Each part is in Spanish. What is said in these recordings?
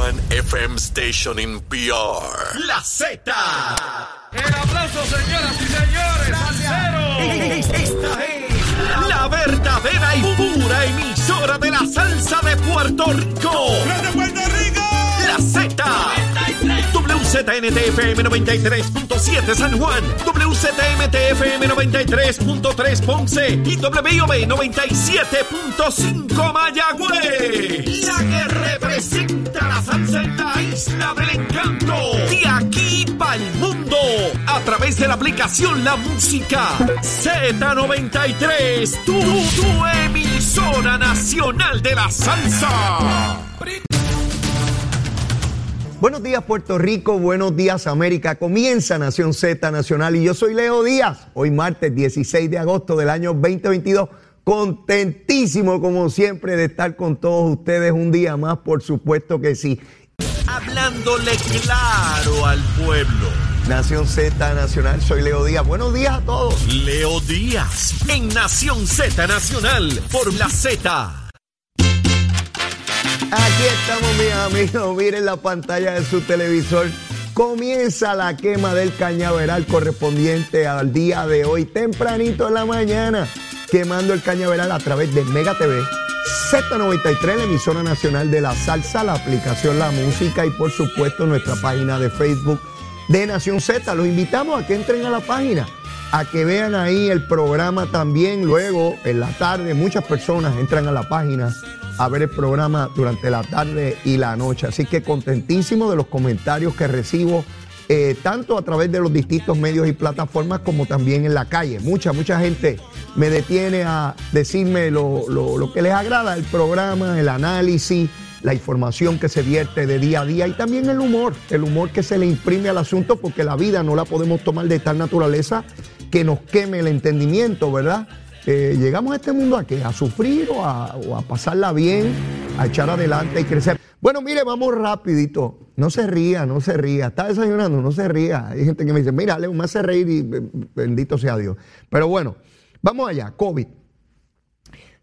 one FM station in PR. La Z. El aplauso, señoras y señores, al cero. Esta es la verdadera y pura emisora de la salsa de Puerto Rico. ¡De Puerto Rico! La Z. WZNTFM 93.7 San Juan, WZMTFM 93.3 Ponce y WIOB 97.5 Mayagüez. La que representa la salsa en la isla del encanto. De aquí para el mundo. A través de la aplicación La Música Z93. Tu, tu emisora nacional de la salsa. Buenos días Puerto Rico, buenos días América. Comienza Nación Z Nacional y yo soy Leo Díaz. Hoy martes 16 de agosto del año 2022. Contentísimo como siempre de estar con todos ustedes un día más, por supuesto que sí. Hablándole claro al pueblo. Nación Z Nacional, soy Leo Díaz. Buenos días a todos. Leo Díaz en Nación Z Nacional por la Z. Aquí estamos, mis amigos. Miren la pantalla de su televisor. Comienza la quema del cañaveral correspondiente al día de hoy, tempranito en la mañana, quemando el cañaveral a través de Mega TV, Z93, la emisora nacional de la salsa, la aplicación La Música y por supuesto nuestra página de Facebook de Nación Z. Los invitamos a que entren a la página, a que vean ahí el programa también. Luego, en la tarde, muchas personas entran a la página a ver el programa durante la tarde y la noche. Así que contentísimo de los comentarios que recibo, eh, tanto a través de los distintos medios y plataformas como también en la calle. Mucha, mucha gente me detiene a decirme lo, lo- lo que les agrada el programa, el análisis, la información que se vierte de día a día y también el humor, el humor que se le imprime al asunto porque la vida no la podemos tomar de tal naturaleza que nos queme el entendimiento, ¿verdad? Eh, llegamos a este mundo a qué? A sufrir o a, o a pasarla bien, a echar adelante y crecer. Bueno, mire, vamos rapidito. No se ría, no se ría. Está desayunando, no se ría. Hay gente que me dice, mira, Leo, me hace reír y bendito sea Dios. Pero bueno, vamos allá. COVID.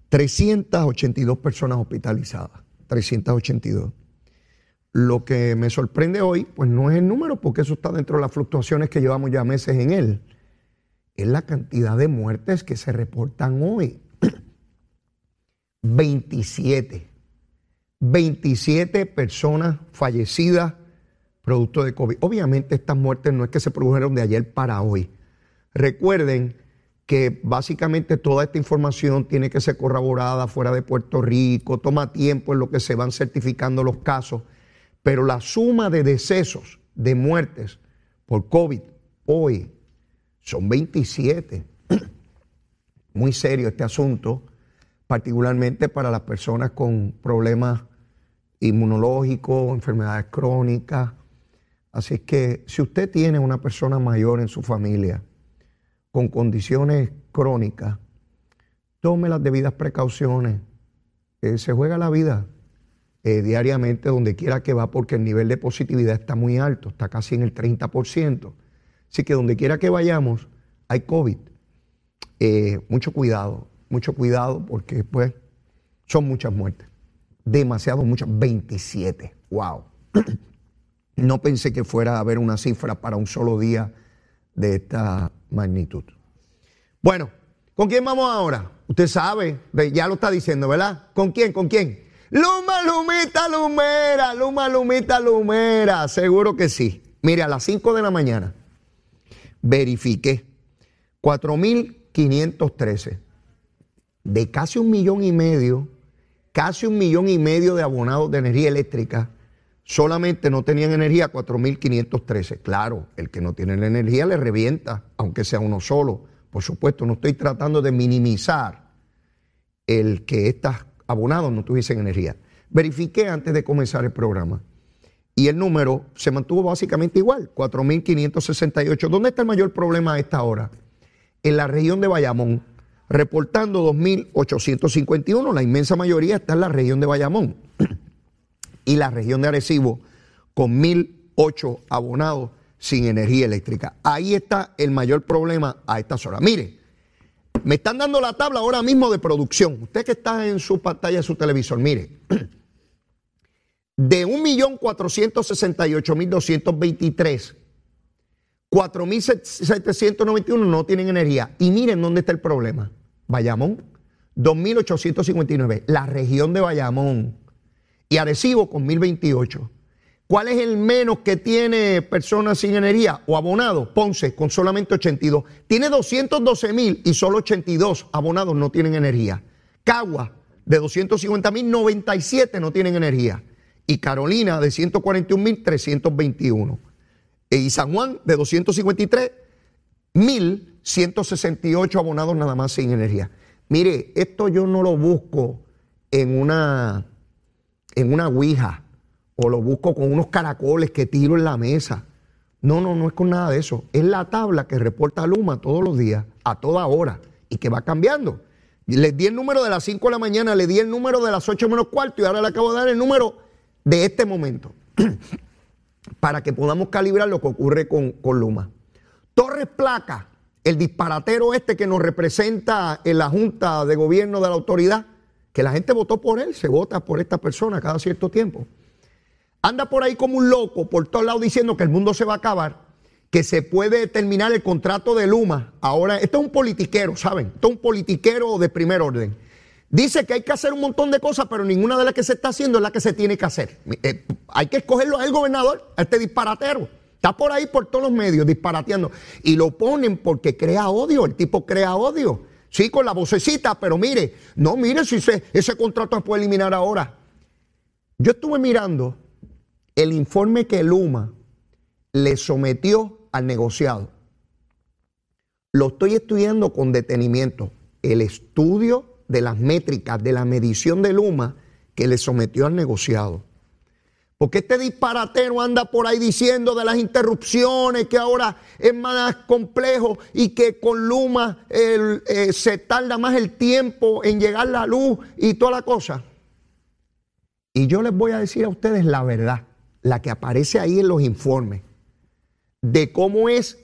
382 personas hospitalizadas. 382. Lo que me sorprende hoy, pues no es el número, porque eso está dentro de las fluctuaciones que llevamos ya meses en él es la cantidad de muertes que se reportan hoy. 27. 27 personas fallecidas producto de COVID. Obviamente estas muertes no es que se produjeron de ayer para hoy. Recuerden que básicamente toda esta información tiene que ser corroborada fuera de Puerto Rico, toma tiempo en lo que se van certificando los casos, pero la suma de decesos, de muertes por COVID hoy son 27. Muy serio este asunto, particularmente para las personas con problemas inmunológicos, enfermedades crónicas. Así que si usted tiene una persona mayor en su familia con condiciones crónicas, tome las debidas precauciones. Eh, se juega la vida eh, diariamente donde quiera que va porque el nivel de positividad está muy alto, está casi en el 30%. Así que donde quiera que vayamos, hay COVID. Eh, mucho cuidado, mucho cuidado porque pues son muchas muertes. Demasiado muchas, 27. Wow. No pensé que fuera a haber una cifra para un solo día de esta magnitud. Bueno, ¿con quién vamos ahora? Usted sabe, ya lo está diciendo, ¿verdad? ¿Con quién? ¿Con quién? Luma, Lumita, Lumera, Luma, Lumita, Lumera. Seguro que sí. Mire, a las 5 de la mañana verifiqué 4.513 de casi un millón y medio, casi un millón y medio de abonados de energía eléctrica, solamente no tenían energía 4.513. Claro, el que no tiene la energía le revienta, aunque sea uno solo. Por supuesto, no estoy tratando de minimizar el que estos abonados no tuviesen energía. Verifiqué antes de comenzar el programa y el número se mantuvo básicamente igual, 4.568. ¿Dónde está el mayor problema a esta hora? En la región de Bayamón, reportando 2.851, la inmensa mayoría está en la región de Bayamón y la región de Arecibo con 1.008 abonados sin energía eléctrica. Ahí está el mayor problema a estas horas. Mire, me están dando la tabla ahora mismo de producción. Usted que está en su pantalla, en su televisor, mire. de 1.468.223, 4.791 no tienen energía. Y miren dónde está el problema. Bayamón, 2.859. La región de Bayamón. Y Arecibo con 1.028. ¿Cuál es el menos que tiene personas sin energía o abonados? Ponce, con solamente 82. Tiene 212 mil y solo 82 abonados no tienen energía. Cagua, de 250 mil, 97 no tienen energía. Y Carolina, de 141 mil, 321. Y San Juan, de 253 mil, 168 abonados nada más sin energía. Mire, esto yo no lo busco en una, en una ouija o lo busco con unos caracoles que tiro en la mesa. No, no, no es con nada de eso. Es la tabla que reporta Luma todos los días, a toda hora, y que va cambiando. Les di el número de las 5 de la mañana, le di el número de las 8 menos cuarto y ahora le acabo de dar el número de este momento para que podamos calibrar lo que ocurre con, con Luma. Torres Placa, el disparatero este que nos representa en la Junta de Gobierno de la Autoridad, que la gente votó por él, se vota por esta persona cada cierto tiempo anda por ahí como un loco por todos lados diciendo que el mundo se va a acabar, que se puede terminar el contrato de Luma. Ahora, esto es un politiquero, ¿saben? Esto es un politiquero de primer orden. Dice que hay que hacer un montón de cosas, pero ninguna de las que se está haciendo es la que se tiene que hacer. Eh, hay que escogerlo al gobernador, a este disparatero. Está por ahí por todos los medios disparateando. Y lo ponen porque crea odio. El tipo crea odio. Sí, con la vocecita, pero mire, no, mire si ese contrato se puede eliminar ahora. Yo estuve mirando el informe que Luma le sometió al negociado. Lo estoy estudiando con detenimiento. El estudio de las métricas de la medición de Luma que le sometió al negociado. Porque este disparatero anda por ahí diciendo de las interrupciones, que ahora es más complejo y que con Luma eh, se tarda más el tiempo en llegar la luz y toda la cosa. Y yo les voy a decir a ustedes la verdad la que aparece ahí en los informes, de cómo es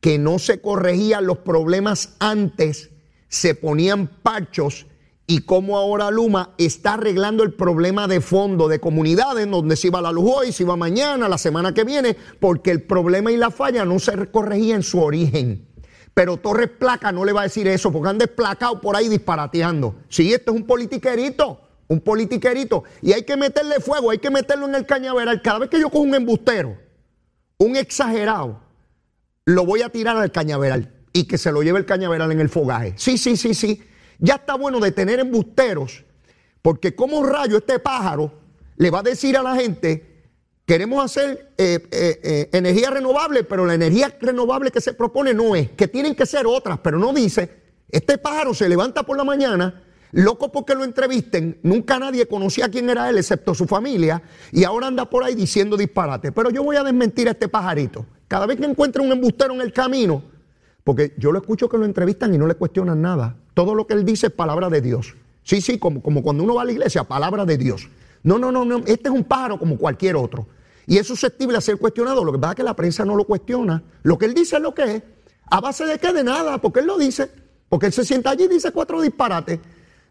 que no se corregían los problemas antes, se ponían parchos y cómo ahora Luma está arreglando el problema de fondo de comunidades donde se iba la luz hoy, se iba mañana, la semana que viene, porque el problema y la falla no se corregía en su origen. Pero Torres Placa no le va a decir eso porque han desplacado por ahí disparateando. Sí, esto es un politiquerito un politiquerito, y hay que meterle fuego, hay que meterlo en el cañaveral. Cada vez que yo cojo un embustero, un exagerado, lo voy a tirar al cañaveral y que se lo lleve el cañaveral en el fogaje. Sí, sí, sí, sí. Ya está bueno de tener embusteros, porque como rayo este pájaro le va a decir a la gente, queremos hacer eh, eh, eh, energía renovable, pero la energía renovable que se propone no es, que tienen que ser otras, pero no dice, este pájaro se levanta por la mañana, loco porque lo entrevisten, nunca nadie conocía quién era él excepto su familia y ahora anda por ahí diciendo disparate. Pero yo voy a desmentir a este pajarito. Cada vez que encuentre un embustero en el camino, porque yo lo escucho que lo entrevistan y no le cuestionan nada. Todo lo que él dice es palabra de Dios. Sí, sí, como, como cuando uno va a la iglesia, palabra de Dios. No, no, no, no, este es un pájaro como cualquier otro. Y es susceptible a ser cuestionado. Lo que pasa es que la prensa no lo cuestiona. Lo que él dice es lo que es. ¿A base de qué? De nada, porque él lo dice. Porque él se sienta allí y dice cuatro disparates.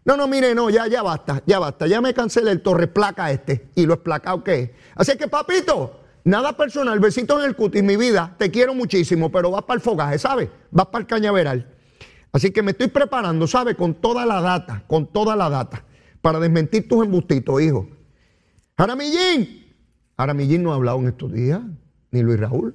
No, no, mire, no, ya, ya basta, ya basta. Ya me cansé el torre placa este y lo esplacado que es. Así que, papito, nada personal, besito en el cutis, mi vida, te quiero muchísimo, pero vas para el fogaje, ¿sabes? Vas para el cañaveral. Así que me estoy preparando, ¿sabes? Con toda la data, con toda la data, para desmentir tus embustitos, hijo. Jaramillín. Jaramillín no ha hablado en estos días, ni Luis Raúl.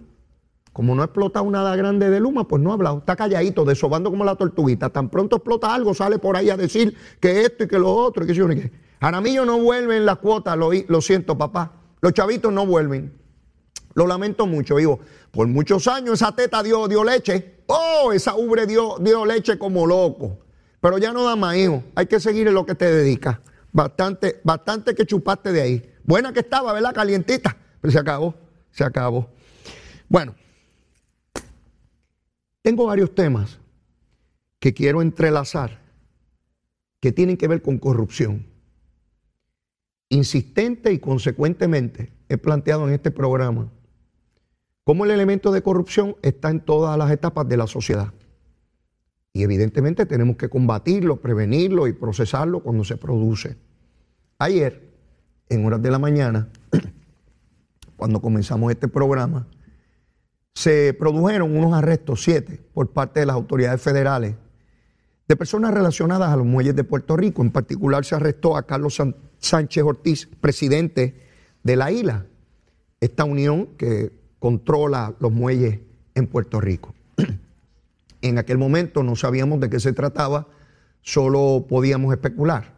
Como no ha explotado nada grande de Luma, pues no ha hablado. Está calladito, desobando como la tortuguita. Tan pronto explota algo, sale por ahí a decir que esto y que lo otro y que yo ni qué. Jaramillo no vuelve en la cuota, lo, lo siento, papá. Los chavitos no vuelven. Lo lamento mucho, hijo. Por muchos años esa teta dio, dio leche. Oh, esa ubre dio, dio leche como loco. Pero ya no da más, hijo. Hay que seguir en lo que te dedicas. Bastante, bastante que chupaste de ahí. Buena que estaba, ¿verdad? Calientita. Pero se acabó, se acabó. Bueno, tengo varios temas que quiero entrelazar que tienen que ver con corrupción. Insistente y consecuentemente he planteado en este programa cómo el elemento de corrupción está en todas las etapas de la sociedad. Y evidentemente tenemos que combatirlo, prevenirlo y procesarlo cuando se produce. Ayer, en horas de la mañana, cuando comenzamos este programa, se produjeron unos arrestos, siete, por parte de las autoridades federales, de personas relacionadas a los muelles de Puerto Rico. En particular se arrestó a Carlos Sánchez Ortiz, presidente de la isla, esta unión que controla los muelles en Puerto Rico. En aquel momento no sabíamos de qué se trataba, solo podíamos especular.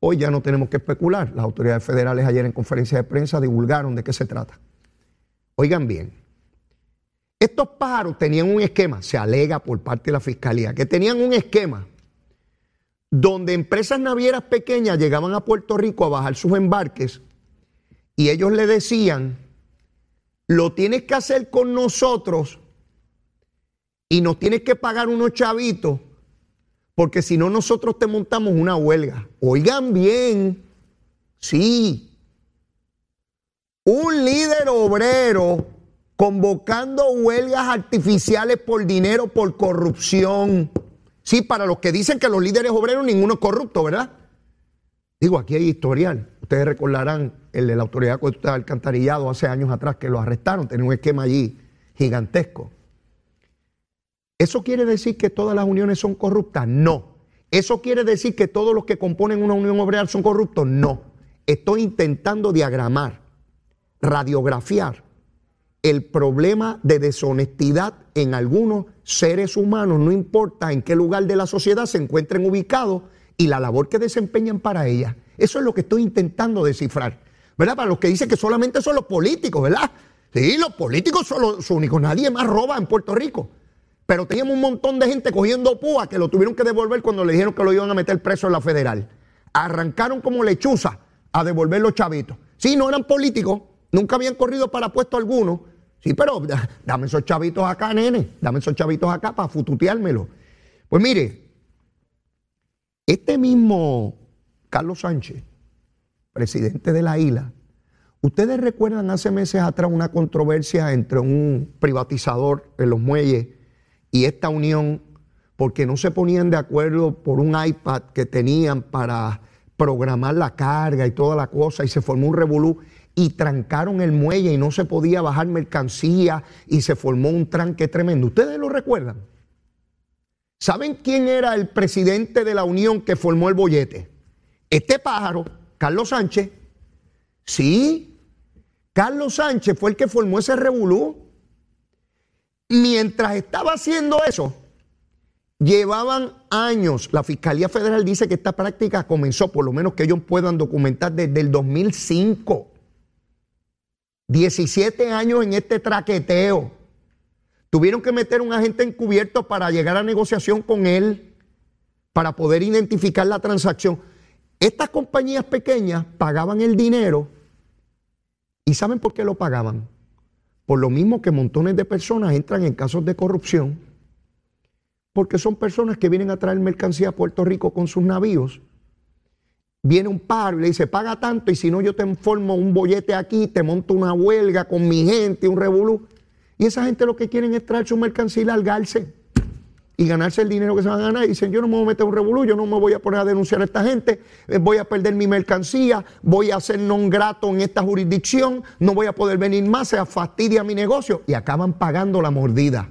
Hoy ya no tenemos que especular. Las autoridades federales ayer en conferencia de prensa divulgaron de qué se trata. Oigan bien, estos pájaros tenían un esquema, se alega por parte de la fiscalía, que tenían un esquema donde empresas navieras pequeñas llegaban a Puerto Rico a bajar sus embarques y ellos le decían, lo tienes que hacer con nosotros y nos tienes que pagar unos chavitos porque si no nosotros te montamos una huelga. Oigan bien, sí, un líder obrero convocando huelgas artificiales por dinero, por corrupción. Sí, para los que dicen que los líderes obreros ninguno es corrupto, ¿verdad? Digo, aquí hay historial. Ustedes recordarán el de la Autoridad de Alcantarillado hace años atrás que lo arrestaron, tenía un esquema allí gigantesco. ¿Eso quiere decir que todas las uniones son corruptas? No. ¿Eso quiere decir que todos los que componen una unión obrera son corruptos? No. Estoy intentando diagramar, radiografiar el problema de deshonestidad en algunos seres humanos, no importa en qué lugar de la sociedad se encuentren ubicados y la labor que desempeñan para ella. Eso es lo que estoy intentando descifrar. ¿Verdad? Para los que dicen que solamente son los políticos, ¿verdad? Sí, los políticos son los únicos. Nadie más roba en Puerto Rico. Pero teníamos un montón de gente cogiendo púa que lo tuvieron que devolver cuando le dijeron que lo iban a meter preso en la federal. Arrancaron como lechuza a devolver los chavitos. Sí, no eran políticos, Nunca habían corrido para puesto alguno. Sí, pero dame esos chavitos acá, nene. Dame esos chavitos acá para fututeármelo. Pues mire, este mismo Carlos Sánchez, presidente de la isla, ustedes recuerdan hace meses atrás una controversia entre un privatizador en los muelles y esta unión porque no se ponían de acuerdo por un iPad que tenían para programar la carga y toda la cosa y se formó un revolú y trancaron el muelle y no se podía bajar mercancía y se formó un tranque tremendo. ¿Ustedes lo recuerdan? ¿Saben quién era el presidente de la Unión que formó el bollete? Este pájaro, Carlos Sánchez. Sí, Carlos Sánchez fue el que formó ese revolú. Mientras estaba haciendo eso, llevaban años. La Fiscalía Federal dice que esta práctica comenzó, por lo menos que ellos puedan documentar, desde el 2005. 17 años en este traqueteo. Tuvieron que meter un agente encubierto para llegar a negociación con él, para poder identificar la transacción. Estas compañías pequeñas pagaban el dinero y ¿saben por qué lo pagaban? Por lo mismo que montones de personas entran en casos de corrupción, porque son personas que vienen a traer mercancía a Puerto Rico con sus navíos viene un paro y le dice, paga tanto y si no yo te formo un bollete aquí, te monto una huelga con mi gente, un revolú. Y esa gente lo que quieren es traer su mercancía y largarse y ganarse el dinero que se van a ganar. Y dicen, yo no me voy a meter un revolú, yo no me voy a poner a denunciar a esta gente, eh, voy a perder mi mercancía, voy a ser non grato en esta jurisdicción, no voy a poder venir más, se fastidia mi negocio. Y acaban pagando la mordida.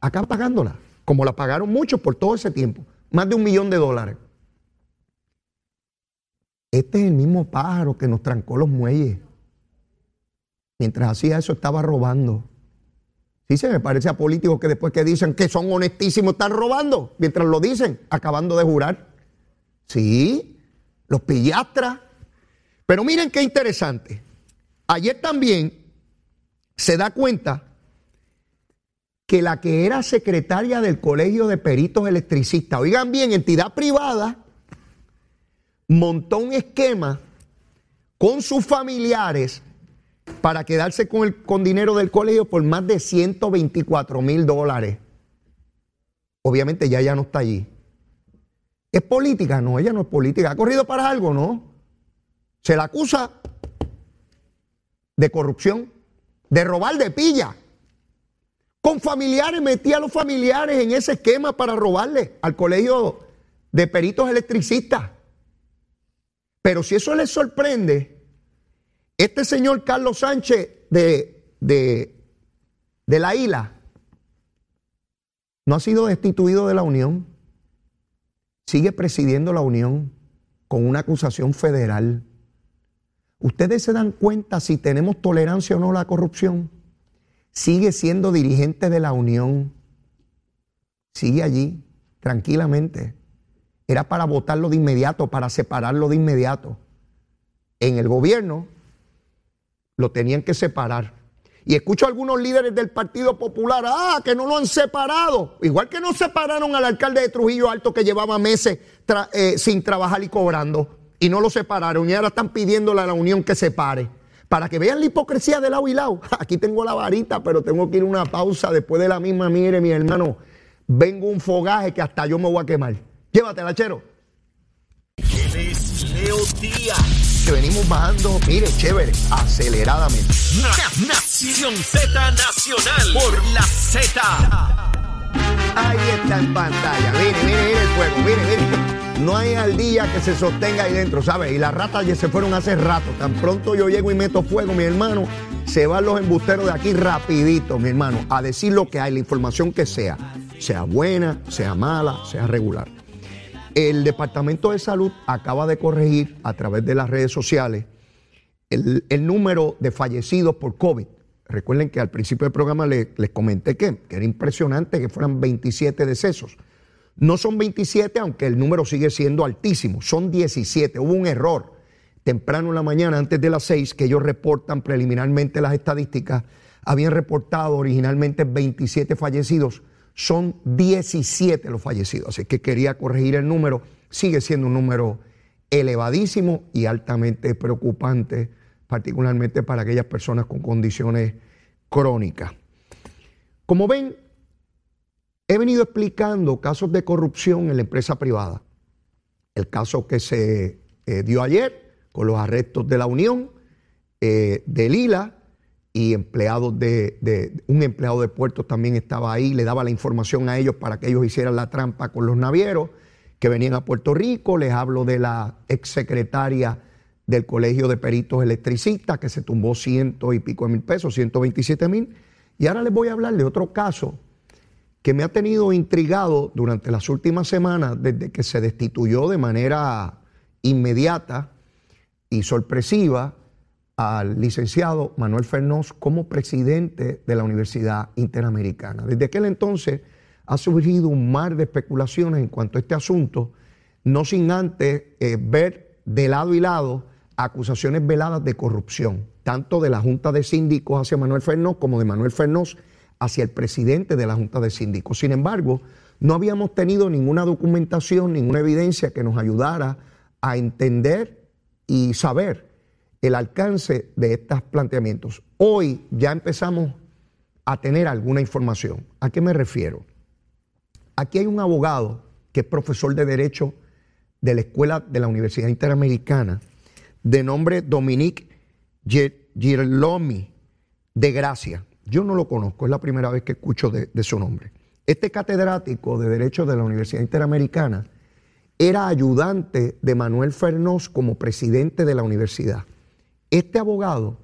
Acaban pagándola, como la pagaron muchos por todo ese tiempo, más de un millón de dólares. Este es el mismo pájaro que nos trancó los muelles. Mientras hacía eso estaba robando. Sí, se me parece a políticos que después que dicen que son honestísimos están robando, mientras lo dicen, acabando de jurar. Sí, los pillastras. Pero miren qué interesante. Ayer también se da cuenta que la que era secretaria del Colegio de Peritos Electricistas, oigan bien, entidad privada, montó un esquema con sus familiares para quedarse con, el, con dinero del colegio por más de 124 mil dólares. Obviamente ya ella no está allí. ¿Es política? No, ella no es política. ¿Ha corrido para algo? No. Se la acusa de corrupción, de robar de pilla. Con familiares, metía a los familiares en ese esquema para robarle al colegio de peritos electricistas. Pero si eso les sorprende, Este señor Carlos Sánchez de, de, la isla no ha sido destituido de la Unión, sigue presidiendo la Unión con una acusación federal. ¿Ustedes se dan cuenta si tenemos tolerancia o no a la corrupción? Sigue siendo dirigente de la Unión, sigue allí tranquilamente. Era para votarlo de inmediato, para separarlo de inmediato. En el gobierno lo tenían que separar. Y escucho a algunos líderes del Partido Popular, ah, que no lo han separado. Igual que no separaron al alcalde de Trujillo Alto que llevaba meses eh, sin trabajar y cobrando. Y no lo separaron. Y ahora están pidiéndole a la Unión que separe. Para que vean la hipocresía de lado y lado. Aquí tengo la varita, pero tengo que ir a una pausa después de la misma. Mire, mi hermano, vengo un fogaje que hasta yo me voy a quemar. Llévatela, chero. Díaz. Que venimos bajando, mire, chévere, aceleradamente. Nación Z Nacional por la Z. Ahí está en pantalla. Mire, mire, mire el fuego. Mire, mire. No hay al día que se sostenga ahí dentro, ¿sabes? Y las ratas ya se fueron hace rato. Tan pronto yo llego y meto fuego, mi hermano, se van los embusteros de aquí rapidito, mi hermano, a decir lo que hay, la información que sea. Sea buena, sea mala, sea regular. El Departamento de Salud acaba de corregir a través de las redes sociales el, número de fallecidos por COVID. Recuerden que al principio del programa les, comenté que, que, era impresionante que fueran 27 decesos. No son 27, aunque el número sigue siendo altísimo, son 17. Hubo un error temprano en la mañana, antes de las 6, que ellos reportan preliminarmente las estadísticas. Habían reportado originalmente 27 fallecidos son 17 los fallecidos. Así que quería corregir el número. Sigue siendo un número elevadísimo y altamente preocupante, particularmente para aquellas personas con condiciones crónicas. Como ven, he venido explicando casos de corrupción en la empresa privada. El caso que se eh, dio ayer con los arrestos de la Unión, eh, de Lila, y empleados de, un empleado de puerto también estaba ahí, le daba la información a ellos para que ellos hicieran la trampa con los navieros que venían a Puerto Rico. Les hablo de la exsecretaria del Colegio de Peritos Electricistas que se tumbó ciento y pico de mil pesos, 127 mil. Y ahora les voy a hablar de otro caso que me ha tenido intrigado durante las últimas semanas desde que se destituyó de manera inmediata y sorpresiva al licenciado Manuel Fernós como presidente de la Universidad Interamericana. Desde aquel entonces ha surgido un mar de especulaciones en cuanto a este asunto, no sin antes eh, ver de lado y lado acusaciones veladas de corrupción, tanto de la Junta de Síndicos hacia Manuel Fernós como de Manuel Fernós hacia el presidente de la Junta de Síndicos. Sin embargo, no habíamos tenido ninguna documentación, ninguna evidencia que nos ayudara a entender y saber el alcance de estos planteamientos. Hoy ya empezamos a tener alguna información. ¿A qué me refiero? Aquí hay un abogado que es profesor de Derecho de la Escuela de la Universidad Interamericana, de nombre Dominique Girlomi de Gracia. Yo no lo conozco, es la primera vez que escucho de, su nombre. Este catedrático de Derecho de la Universidad Interamericana era ayudante de Manuel Fernós como presidente de la universidad. Este abogado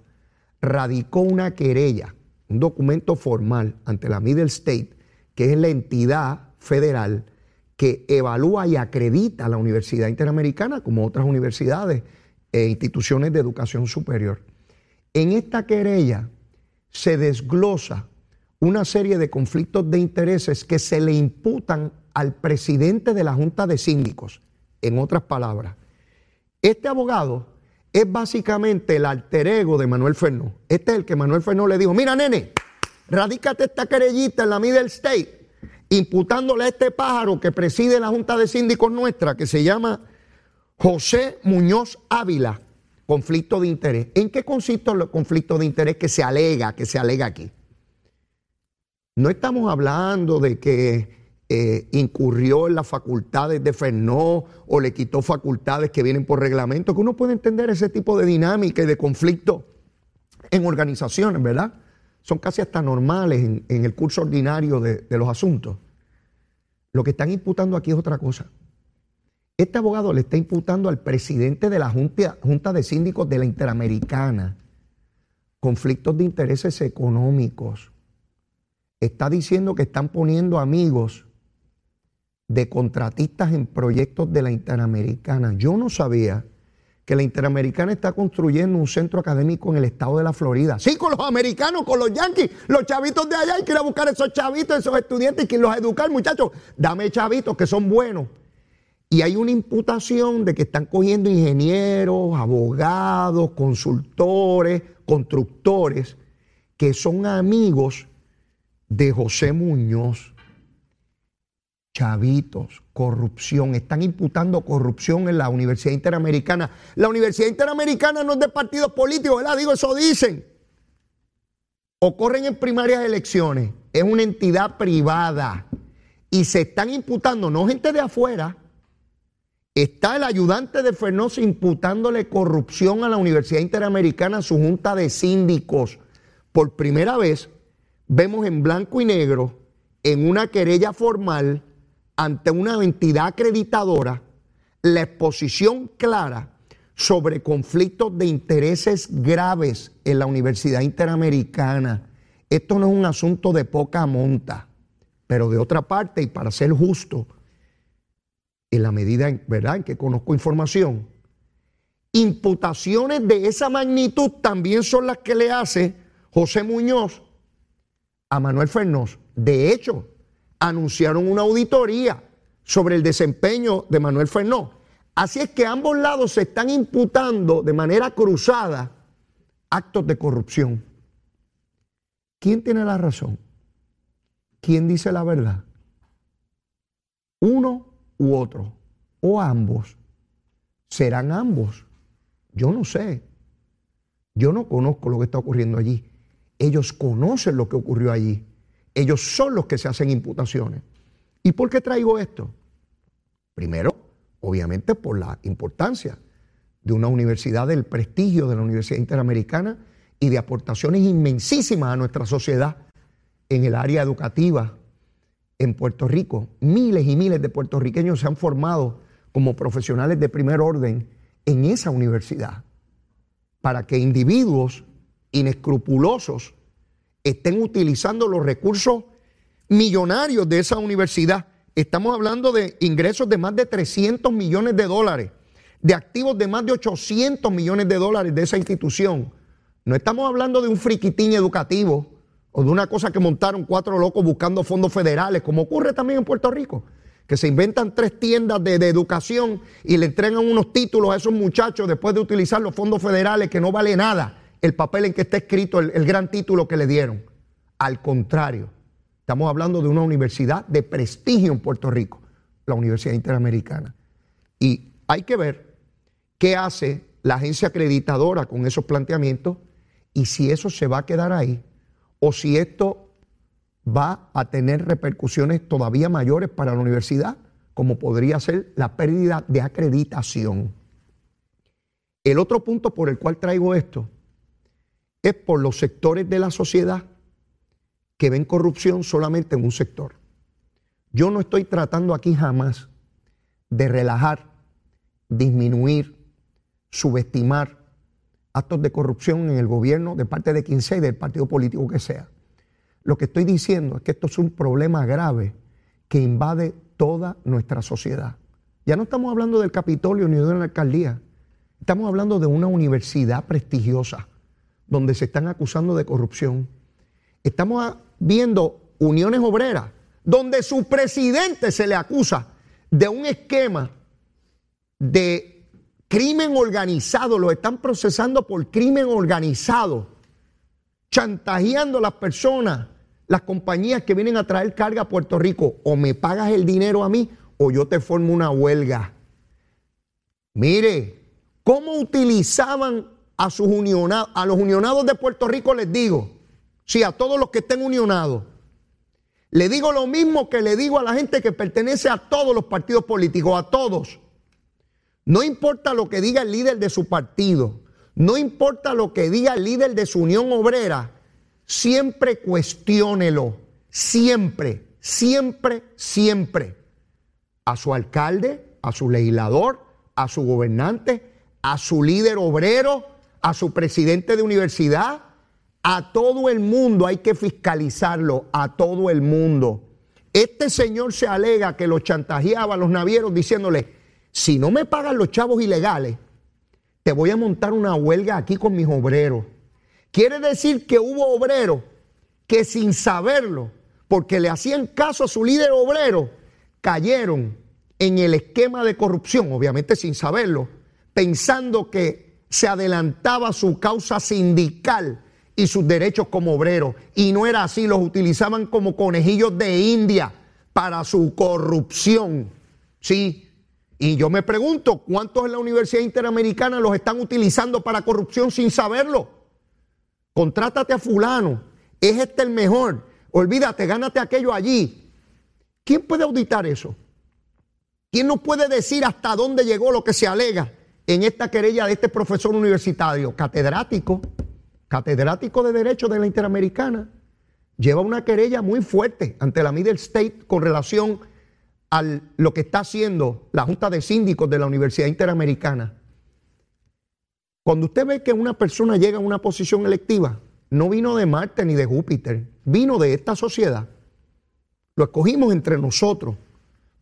radicó una querella, un documento formal ante la Middle State, que es la entidad federal que evalúa y acredita a la Universidad Interamericana como otras universidades e instituciones de educación superior. En esta querella se desglosa una serie de conflictos de intereses que se le imputan al presidente de la Junta de Síndicos. En otras palabras, este abogado es básicamente el alter ego de Manuel Fernó. Este es el que Manuel Fernó le dijo, mira nene, radícate esta querellita en la Middle State, imputándole a este pájaro que preside la Junta de Síndicos nuestra, que se llama José Muñoz Ávila, conflicto de interés. ¿En qué consiste el conflicto de interés que se alega, que se alega aquí? No estamos hablando de que eh, incurrió en las facultades de Fernó o le quitó facultades que vienen por reglamento, que uno puede entender ese tipo de dinámica y de conflicto en organizaciones, ¿verdad? Son casi hasta normales en, el curso ordinario de, los asuntos. Lo que están imputando aquí es otra cosa. Este abogado le está imputando al presidente de la Junta, Junta de Síndicos de la Interamericana conflictos de intereses económicos. Está diciendo que están poniendo amigos de contratistas en proyectos de la Interamericana. Yo no sabía que la Interamericana está construyendo un centro académico en el estado de la Florida. Sí, con los americanos, con los yanquis, los chavitos de allá. Hay que a buscar esos chavitos, esos estudiantes y que los educar, muchachos. Dame chavitos que son buenos. Y hay una imputación de que están cogiendo ingenieros, abogados, consultores, constructores, que son amigos de José Muñoz chavitos, corrupción. Están imputando corrupción en la Universidad Interamericana. La Universidad Interamericana no es de partidos políticos, ¿verdad? Digo, eso dicen. Ocurren en primarias elecciones. Es una entidad privada. Y se están imputando, no gente de afuera. Está el ayudante de Fenosa imputándole corrupción a la Universidad Interamericana, su junta de síndicos. Por primera vez vemos en blanco y negro, en una querella formal, ante una entidad acreditadora la exposición clara sobre conflictos de intereses graves en la Universidad Interamericana. Esto no es un asunto de poca monta, pero de otra parte, y para ser justo, en la medida en, que conozco información, imputaciones de esa magnitud también son las que le hace José Muñoz a Manuel Fernández. De hecho, anunciaron una auditoría sobre el desempeño de Manuel Fernó. Así es que ambos lados se están imputando de manera cruzada actos de corrupción. ¿Quién tiene la razón? ¿Quién dice la verdad? ¿Uno u otro? ¿O ambos? ¿Serán ambos? Yo no sé. Yo no conozco lo que está ocurriendo allí. Ellos conocen lo que ocurrió allí. Ellos son los que se hacen imputaciones. ¿Y por qué traigo esto? Primero, obviamente por la importancia de una universidad, del prestigio de la Universidad Interamericana y de aportaciones inmensísimas a nuestra sociedad en el área educativa en Puerto Rico. Miles y miles de puertorriqueños se han formado como profesionales de primer orden en esa universidad para que individuos inescrupulosos estén utilizando los recursos millonarios de esa universidad. Estamos hablando de ingresos de más de 300 millones de dólares, de activos de más de 800 millones de dólares de esa institución. No estamos hablando de un friquitín educativo o de una cosa que montaron cuatro locos buscando fondos federales, como ocurre también en Puerto Rico, que se inventan tres tiendas de, educación y le entregan unos títulos a esos muchachos después de utilizar los fondos federales que no vale nada el papel en que está escrito el, gran título que le dieron. Al contrario, estamos hablando de una universidad de prestigio en Puerto Rico, la Universidad Interamericana. Y hay que ver qué hace la agencia acreditadora con esos planteamientos y si eso se va a quedar ahí o si esto va a tener repercusiones todavía mayores para la universidad, como podría ser la pérdida de acreditación. El otro punto por el cual traigo esto es por los sectores de la sociedad que ven corrupción solamente en un sector. Yo no estoy tratando aquí jamás de relajar, disminuir, subestimar actos de corrupción en el gobierno de parte de quien sea y del partido político que sea. Lo que estoy diciendo es que esto es un problema grave que invade toda nuestra sociedad. Ya no estamos hablando del Capitolio ni de una alcaldía, estamos hablando de una universidad prestigiosa donde se están acusando de corrupción. Estamos viendo uniones obreras donde su presidente se le acusa de un esquema de crimen organizado, lo están procesando por crimen organizado, chantajeando a las personas, las compañías que vienen a traer carga a Puerto Rico, o me pagas el dinero a mí o yo te formo una huelga. Mire, ¿cómo utilizaban a, sus a los unionados de Puerto Rico les digo, sí, a todos los que estén unionados, le digo lo mismo que le digo a la gente que pertenece a todos los partidos políticos, a todos. No importa lo que diga el líder de su partido, no importa lo que diga el líder de su unión obrera, siempre cuestiónelo, siempre, siempre, siempre. A su alcalde, a su legislador, a su gobernante, a su líder obrero, a su presidente de universidad, A todo el mundo hay que fiscalizarlo, a todo el mundo. Este señor se alega que los chantajeaba a los navieros diciéndole, si no me pagan los chavos ilegales, te voy a montar una huelga aquí con mis obreros. Quiere decir que hubo obreros que sin saberlo, porque le hacían caso a su líder obrero, cayeron en el esquema de corrupción, obviamente sin saberlo, pensando que se adelantaba su causa sindical y sus derechos como obreros. Y no era así, los utilizaban como conejillos de India para su corrupción. Sí. Y yo me pregunto, ¿cuántos en la Universidad Interamericana los están utilizando para corrupción sin saberlo? Contrátate a fulano, es este el mejor. Olvídate, gánate aquello allí. ¿Quién puede auditar eso? ¿Quién nos puede decir hasta dónde llegó lo que se alega en esta querella de este profesor universitario? Catedrático, catedrático de Derecho de la Interamericana. Lleva una querella muy fuerte ante la Middle State con relación a lo que está haciendo la Junta de Síndicos de la Universidad Interamericana. Cuando usted ve que una persona llega a una posición electiva, no vino de Marte ni de Júpiter, vino de esta sociedad. Lo escogimos entre nosotros.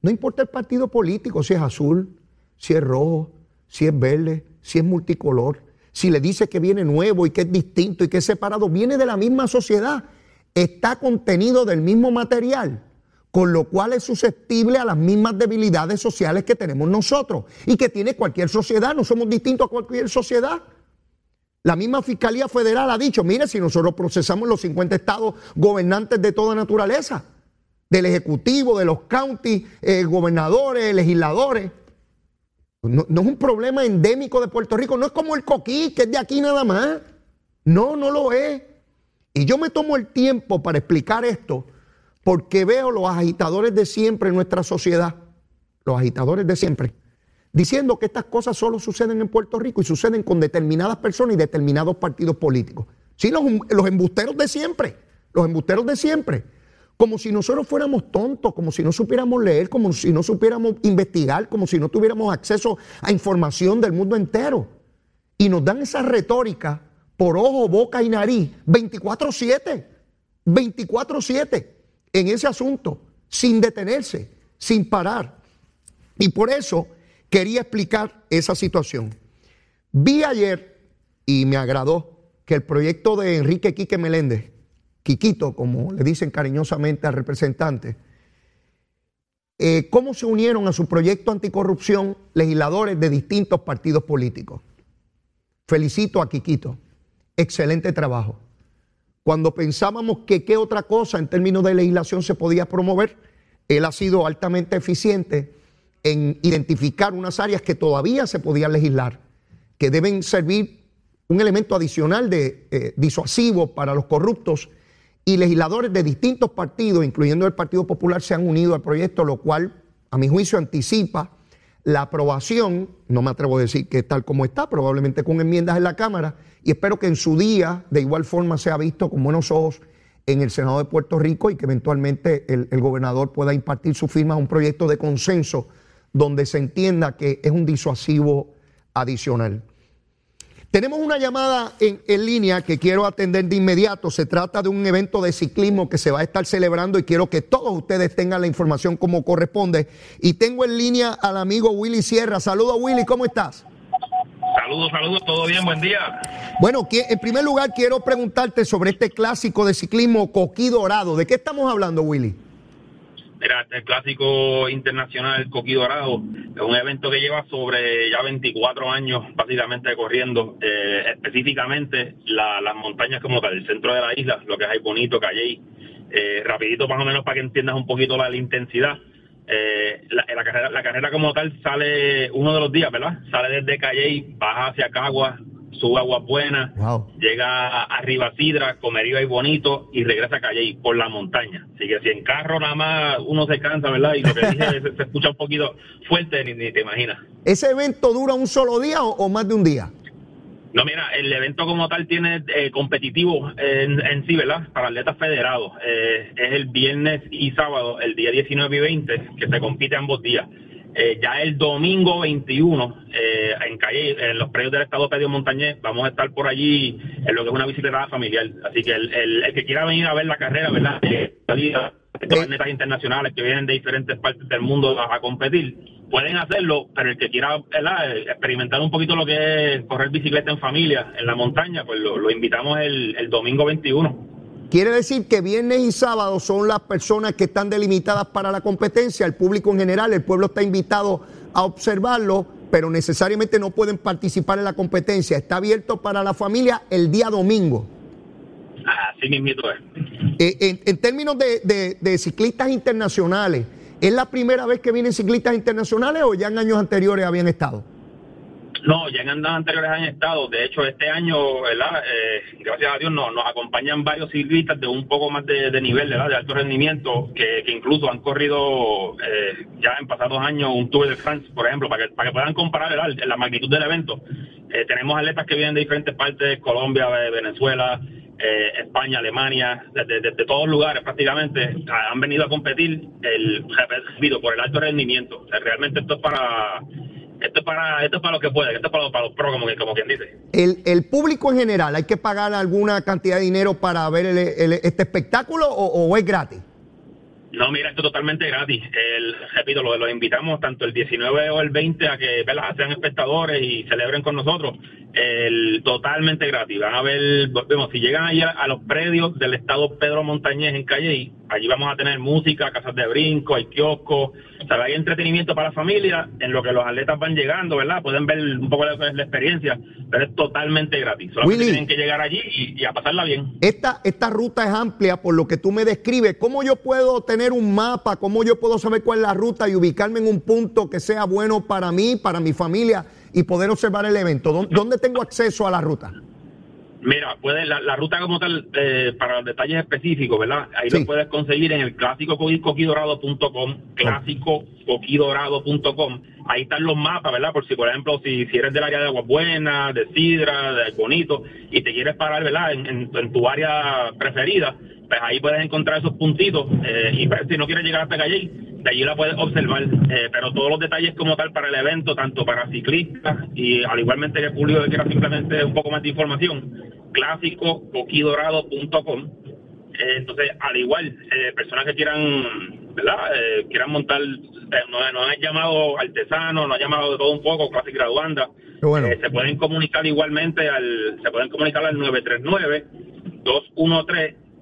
No importa el partido político, si es azul, si es rojo, si es verde, si es multicolor, si le dice que viene nuevo y que es distinto y que es separado, viene de la misma sociedad, está contenido del mismo material, con lo cual es susceptible a las mismas debilidades sociales que tenemos nosotros y que tiene cualquier sociedad, no somos distintos a cualquier sociedad. La misma Fiscalía Federal ha dicho, mire, si nosotros procesamos los 50 estados gobernantes de toda naturaleza, del Ejecutivo, de los counties, eh, gobernadores, legisladores. No, es un problema endémico de Puerto Rico, no es como el coquí, que es de aquí nada más. No, no lo es. Y yo me tomo el tiempo para explicar esto porque veo los agitadores de siempre en nuestra sociedad, los agitadores de siempre, diciendo que estas cosas solo suceden en Puerto Rico y suceden con determinadas personas y determinados partidos políticos. Sí, los embusteros de siempre, los embusteros de siempre como si nosotros fuéramos tontos, como si no supiéramos leer, como si no supiéramos investigar, como si no tuviéramos acceso a información del mundo entero. Y nos dan esa retórica por ojo, boca y nariz, 24/7, 24/7 en ese asunto, sin detenerse, sin parar. Y por eso quería explicar esa situación. Vi ayer y me agradó que el proyecto de Enrique Quique Meléndez, Quiquito, como le dicen cariñosamente al representante, eh, cómo se unieron a su proyecto anticorrupción legisladores de distintos partidos políticos. Felicito a Quiquito, excelente trabajo. Cuando pensábamos que qué otra cosa en términos de legislación se podía promover, él ha sido altamente eficiente en identificar unas áreas que todavía se podían legislar, que deben servir un elemento adicional de eh, disuasivo para los corruptos y legisladores de distintos partidos, incluyendo el Partido Popular, se han unido al proyecto, lo cual, a mi juicio, anticipa la aprobación, no me atrevo a decir que tal como está, probablemente con enmiendas en la Cámara, y espero que en su día de igual forma sea visto con buenos ojos en el Senado de Puerto Rico y que eventualmente el, el gobernador pueda impartir su firma a un proyecto de consenso donde se entienda que es un disuasivo adicional. Tenemos una llamada en, en, línea que quiero atender de inmediato. Se trata de un evento de ciclismo que se va a estar celebrando y quiero que todos ustedes tengan la información como corresponde. Y tengo en línea al amigo Willy Sierra. Saludos Willy, ¿cómo estás? Saludos, saludos, todo bien, buen día. Bueno, en primer lugar quiero preguntarte sobre este clásico de ciclismo Coquí Dorado. ¿De qué estamos hablando, Willy? Mira, el clásico internacional Coquí Dorado es un evento que lleva sobre ya 24 años básicamente corriendo, eh, específicamente la, las montañas como tal, el centro de la isla, lo que es ahí bonito, Calley. Eh, rapidito más o menos para que entiendas un poquito la, intensidad. Eh, la, la, carrera, la carrera como tal sale uno de los días, ¿verdad? Sale desde Calley, baja hacia Caguas, sube Agua Buena, wow. llega arriba Sidra, Comerío y Bonito y regresa a Calle por la montaña. Así que si en carro nada más uno se cansa, ¿verdad? Y lo que dije se, se, escucha un poquito fuerte, ni, ni, te imaginas. ¿Ese evento dura un solo día o, o más de un día? No, mira, el evento como tal tiene eh, competitivo en, en, sí, ¿verdad? Para atletas federados. Eh, es el viernes y sábado, el día 19 y 20, que se compite ambos días. Eh, ya el domingo 21, eh, en calle, en los predios del Estado Pedio Montañés, vamos a estar por allí en lo que es una bicicleta familiar. Así que el, el, que quiera venir a ver la carrera, ¿verdad? Eh, de netas internacionales que vienen de diferentes partes del mundo a, competir, pueden hacerlo, pero el que quiera ¿verdad? experimentar un poquito lo que es correr bicicleta en familia, en la montaña, pues lo, invitamos el, el domingo 21. Quiere decir que viernes y sábado son las personas que están delimitadas para la competencia, el público en general, el pueblo está invitado a observarlo, pero necesariamente no pueden participar en la competencia. Está abierto para la familia el día domingo. Así mismo es. Eh, en, términos de, de ciclistas internacionales, ¿es la primera vez que vienen ciclistas internacionales o ya en años anteriores habían estado? No, ya en años anteriores han estado. De hecho, este año. Eh, gracias a Dios, no, nos acompañan varios ciclistas de un poco más de, nivel. De alto rendimiento, que, incluso han corrido eh, ya en pasados años un Tour de France, por ejemplo, para que, para que puedan comparar la magnitud del evento. Eh, tenemos atletas que vienen de diferentes partes, Colombia, Venezuela, España, Alemania, desde, de, todos lugares prácticamente han venido a competir el repito, por el alto rendimiento. realmente esto es para esto es para, esto es para lo que puede, esto es para, para los pros, como, como quien dice. El, el, público en general, ¿hay que pagar alguna cantidad de dinero para ver este espectáculo o, es gratis? No, mira, esto es totalmente gratis. El, repito, lo, los invitamos tanto el 19 o el 20 a que sean espectadores y celebren con nosotros. El, totalmente gratis. Van a ver, vemos, si llegan allá a los predios del estado Pedro Montañez en Calle, allí vamos a tener música, casas de brinco, hay kioscos, o hay entretenimiento para la familia en lo que los atletas van llegando, ¿verdad? Pueden ver un poco de la experiencia, pero es totalmente gratis. Solamente tienen que llegar allí y, a pasarla bien. Esta, esta ruta es amplia por lo que tú me describes. ¿Cómo yo puedo tener un mapa? ¿Cómo yo puedo saber cuál es la ruta y ubicarme en un punto que sea bueno para mí, para mi familia y poder observar el evento? ¿Dónde tengo acceso a la ruta? Mira, puede, la, ruta como tal, eh, para los detalles específicos, ¿verdad? Ahí lo puedes conseguir en el clásico coquidorado.com, clásico coquidorado.com. Ahí están los mapas, ¿verdad? Por si, por ejemplo, si, si eres del área de Aguas Buenas, de Sidra, de Bonito, y te quieres parar, ¿verdad? En, tu área preferida, pues ahí puedes encontrar esos puntitos. Eh, y pues, si no quieres llegar hasta allí, de allí la puedes observar. Eh, pero todos los detalles como tal para el evento, tanto para ciclistas y al igualmente que el público que quiera simplemente un poco más de información, clásico coquidorado.com. Eh, entonces, al igual, personas que quieran, ¿verdad? Quieran montar, nos, han llamado artesanos, nos han llamado de todo un poco, clase graduanda. se pueden comunicar igualmente al, se pueden comunicar al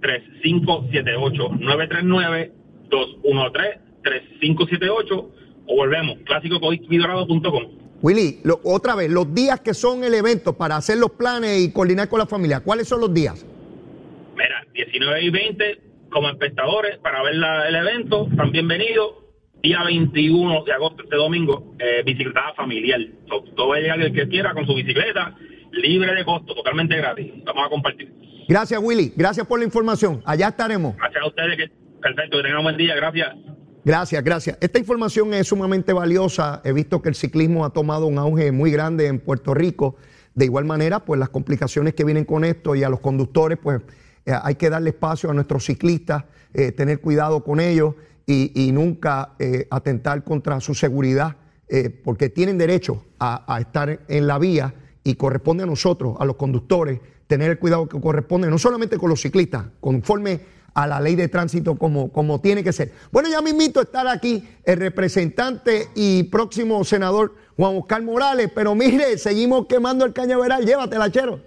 939-213-3578. 939-213-3578 o volvemos, clásico coquidorado.com. Willy, otra vez, los días que son el evento para hacer los planes y coordinar con la familia, ¿cuáles son los días? Mira, 19 y 20 como espectadores para ver el evento, están bienvenidos. Día 21 de agosto, este domingo, eh, bicicleta familiar. todo va a llegar el que quiera con su bicicleta, libre de costo, totalmente gratis. Vamos a compartir. Gracias, Willy. Gracias por la información. Allá estaremos. Gracias a ustedes. Que, perfecto, que tengan un buen día. Gracias. Gracias, gracias. Esta información es sumamente valiosa. He visto que el ciclismo ha tomado un auge muy grande en Puerto Rico. De igual manera, pues las complicaciones que vienen con esto y a los conductores, pues eh, hay que darle espacio a nuestros ciclistas, eh, tener cuidado con ellos y, nunca eh, atentar contra su seguridad, porque tienen derecho a, a estar en la vía y corresponde a nosotros, a los conductores, tener el cuidado que corresponde, no solamente con los ciclistas, conforme a la ley de tránsito como, como tiene que ser. Bueno, ya me invito a estar aquí el representante y próximo senador Juan Oscar Morales, pero mire, seguimos quemando el cañaveral, llévatela, chero.